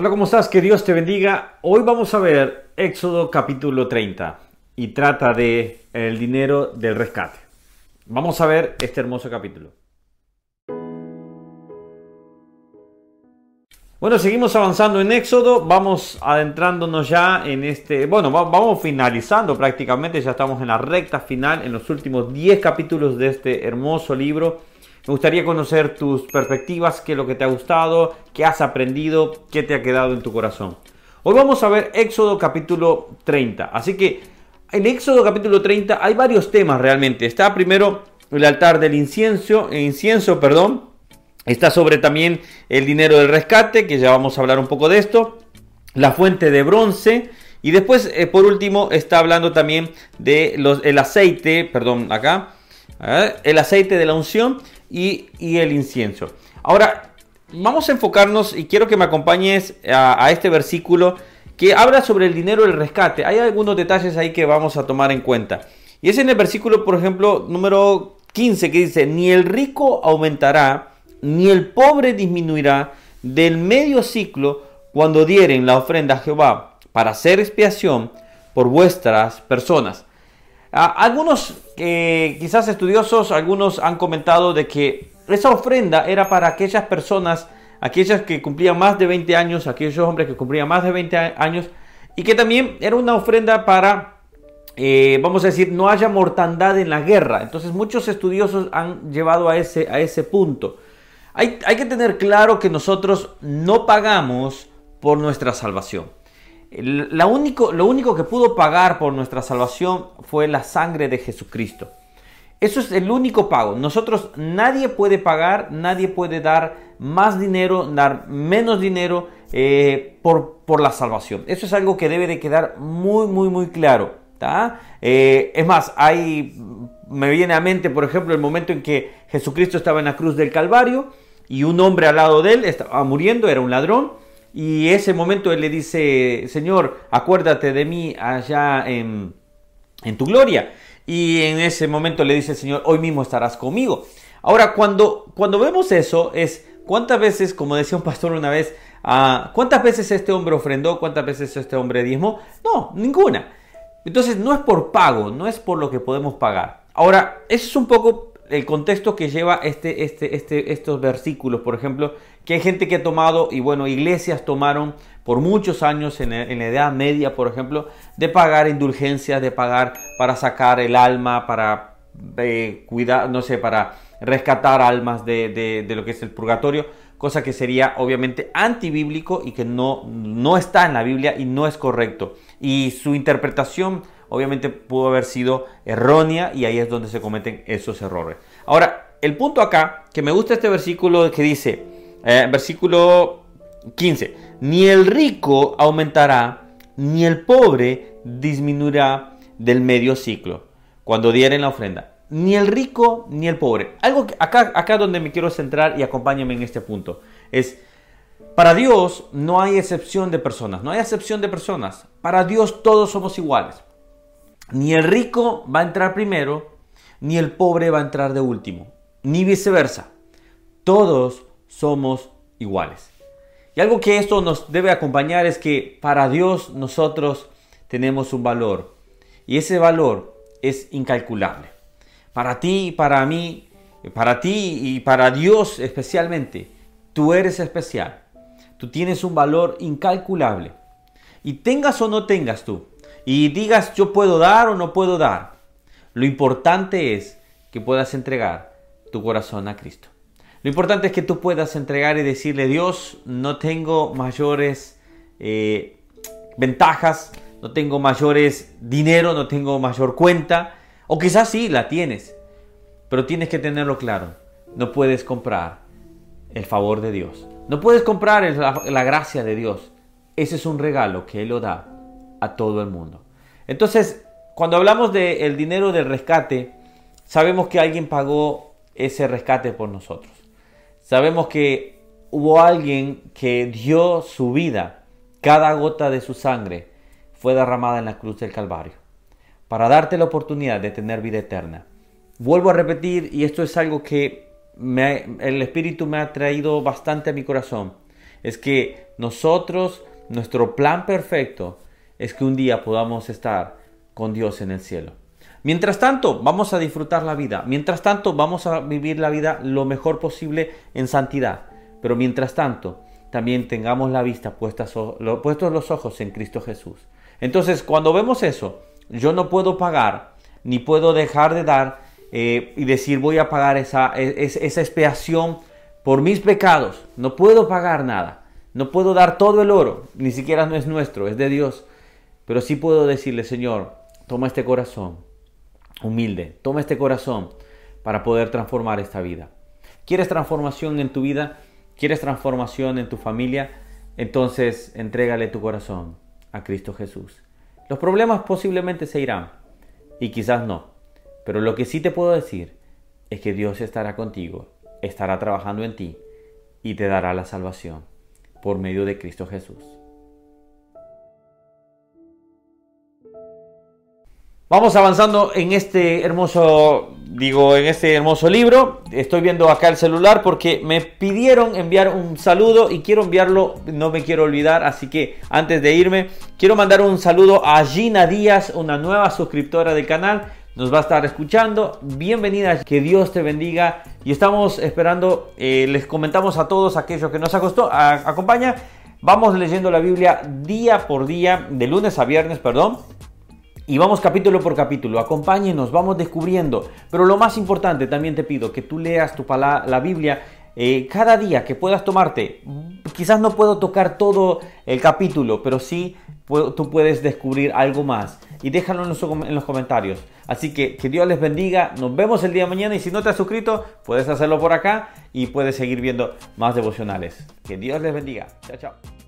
Hola, ¿cómo estás? Que Dios te bendiga. Hoy vamos a ver Éxodo capítulo 30 y trata de el dinero del rescate. Vamos a ver este hermoso capítulo. Bueno, seguimos avanzando en Éxodo, vamos adentrándonos ya en este, bueno, vamos finalizando prácticamente, ya estamos en la recta final, en los últimos 10 capítulos de este hermoso libro me gustaría conocer tus perspectivas, qué es lo que te ha gustado, qué has aprendido, qué te ha quedado en tu corazón. Hoy vamos a ver Éxodo capítulo 30. Así que en Éxodo capítulo 30 hay varios temas realmente. Está primero el altar del incienso, incienso, perdón. Está sobre también el dinero del rescate, que ya vamos a hablar un poco de esto. La fuente de bronce. Y después, eh, por último, está hablando también de el aceite, perdón, acá, el aceite de la unción y, el incienso. Ahora, vamos a enfocarnos y quiero que me acompañes a, este versículo que habla sobre el dinero del rescate. Hay algunos detalles ahí que vamos a tomar en cuenta. Y es en el versículo, por ejemplo, número 15 que dice, ni el rico aumentará, ni el pobre disminuirá del medio ciclo cuando dieren la ofrenda a Jehová para hacer expiación por vuestras personas. Ah, algunos eh, quizás estudiosos, algunos han comentado de que esa ofrenda era para aquellas personas, aquellas que cumplían más de 20 años, aquellos hombres que cumplían más de 20 años, y que también era una ofrenda para, eh, vamos a decir, no haya mortandad en la guerra. Entonces muchos estudiosos han llevado a ese, a ese punto. Hay, hay que tener claro que nosotros no pagamos por nuestra salvación único, lo único que pudo pagar por nuestra salvación fue la sangre de Jesucristo. Eso es el único pago. Nosotros nadie puede pagar, nadie puede dar más dinero, dar menos dinero eh, por, por, la salvación. Eso es algo que debe de quedar muy, muy, muy claro. Eh, es más, hay, me viene a mente, por ejemplo, el momento en que Jesucristo estaba en la cruz del Calvario y un hombre al lado de él estaba muriendo, era un ladrón. Y ese momento él le dice, Señor, acuérdate de mí allá en, tu gloria. Y en ese momento le dice Señor, hoy mismo estarás conmigo. Ahora, cuando, cuando vemos eso, es cuántas veces, como decía un pastor una vez, ah, ¿cuántas veces este hombre ofrendó? ¿Cuántas veces este hombre diezmó? No, ninguna. Entonces no es por pago, no es por lo que podemos pagar. Ahora, eso es un poco el contexto que lleva este, este, este, estos versículos, por ejemplo, que hay gente que ha tomado, y bueno, iglesias tomaron por muchos años en, la Edad Media, por ejemplo, de pagar indulgencias, de pagar para sacar el alma, para eh, cuidar, no sé, para rescatar almas de, de, lo que es el purgatorio, cosa que sería obviamente antibíblico y que no, no está en la Biblia y no es correcto. Y su interpretación obviamente pudo haber sido errónea y ahí es donde se cometen esos errores. Ahora, el punto acá, que me gusta este versículo que dice, eh, versículo 15, ni el rico aumentará, ni el pobre disminuirá del medio ciclo, cuando dieren la ofrenda. Ni el rico ni el pobre. Algo acá, acá donde me quiero centrar y acompáñame en este punto. Es, para Dios no hay excepción de personas, no hay excepción de personas. Para Dios todos somos iguales. Ni el rico va a entrar primero, ni el pobre va a entrar de último, ni viceversa. Todos somos iguales. Y algo que esto nos debe acompañar es que para Dios nosotros tenemos un valor. Y ese valor es incalculable. Para ti y para mí, para ti y para Dios especialmente, tú eres especial. Tú tienes un valor incalculable. Y tengas o no tengas tú y digas yo puedo dar o no puedo dar. Lo importante es que puedas entregar tu corazón a Cristo. Lo importante es que tú puedas entregar y decirle, Dios, no tengo mayores eh, ventajas, no tengo mayores dinero, no tengo mayor cuenta, o quizás sí la tienes, pero tienes que tenerlo claro, no puedes comprar el favor de Dios, no puedes comprar la, la gracia de Dios. Ese es un regalo que Él lo da a todo el mundo. Entonces, cuando hablamos del dinero del rescate, sabemos que alguien pagó ese rescate por nosotros. Sabemos que hubo alguien que dio su vida, cada gota de su sangre fue derramada en la cruz del Calvario, para darte la oportunidad de tener vida eterna. Vuelvo a repetir, y esto es algo que el Espíritu me ha traído bastante a mi corazón, es que nosotros, nuestro plan perfecto es que un día podamos estar con Dios en el cielo. Mientras tanto, vamos a disfrutar la vida. Mientras tanto, vamos a vivir la vida lo mejor posible en santidad. Pero mientras tanto, también tengamos la vista puesta, puestos los ojos en Cristo Jesús. Entonces, cuando vemos eso, yo no puedo pagar, ni puedo dejar de dar eh, y decir voy a pagar esa, e, esa expiación por mis pecados. No puedo pagar nada. No puedo dar todo el oro. Ni siquiera no es nuestro, es de Dios. Pero sí puedo decirle, Señor, toma este corazón humilde. Toma este corazón para poder transformar esta vida. ¿Quieres transformación en tu vida? ¿Quieres transformación en tu familia? Entonces entrégale tu corazón a Cristo Jesús. Los problemas posiblemente se irán y quizás no. Pero lo que sí te puedo decir es que Dios estará contigo, estará trabajando en ti y te dará la salvación por medio de Cristo Jesús. Vamos avanzando en este hermoso, digo, en este hermoso libro. Estoy viendo acá el celular porque me pidieron enviar un saludo y quiero enviarlo, no me quiero olvidar, así que antes de irme, quiero mandar un saludo a Gina Díaz, una nueva suscriptora del canal. Nos va a estar escuchando. Bienvenida, que Dios te bendiga. Y estamos esperando, eh, les comentamos a todos aquellos que nos acostó, a, acompaña. Vamos leyendo la Biblia día por día, de lunes a viernes, perdón y vamos capítulo por capítulo, acompáñenos, vamos descubriendo. Pero lo más importante, también te pido que tú leas tu la Biblia eh, cada día, que puedas tomarte. Quizás no puedo tocar todo el capítulo, pero sí tú puedes descubrir algo más. Y déjalo en los, en los comentarios. Así que que Dios les bendiga. Nos vemos el día de mañana. Y si no te has suscrito, puedes hacerlo por acá y puedes seguir viendo más devocionales. Que Dios les bendiga. Chao, chao.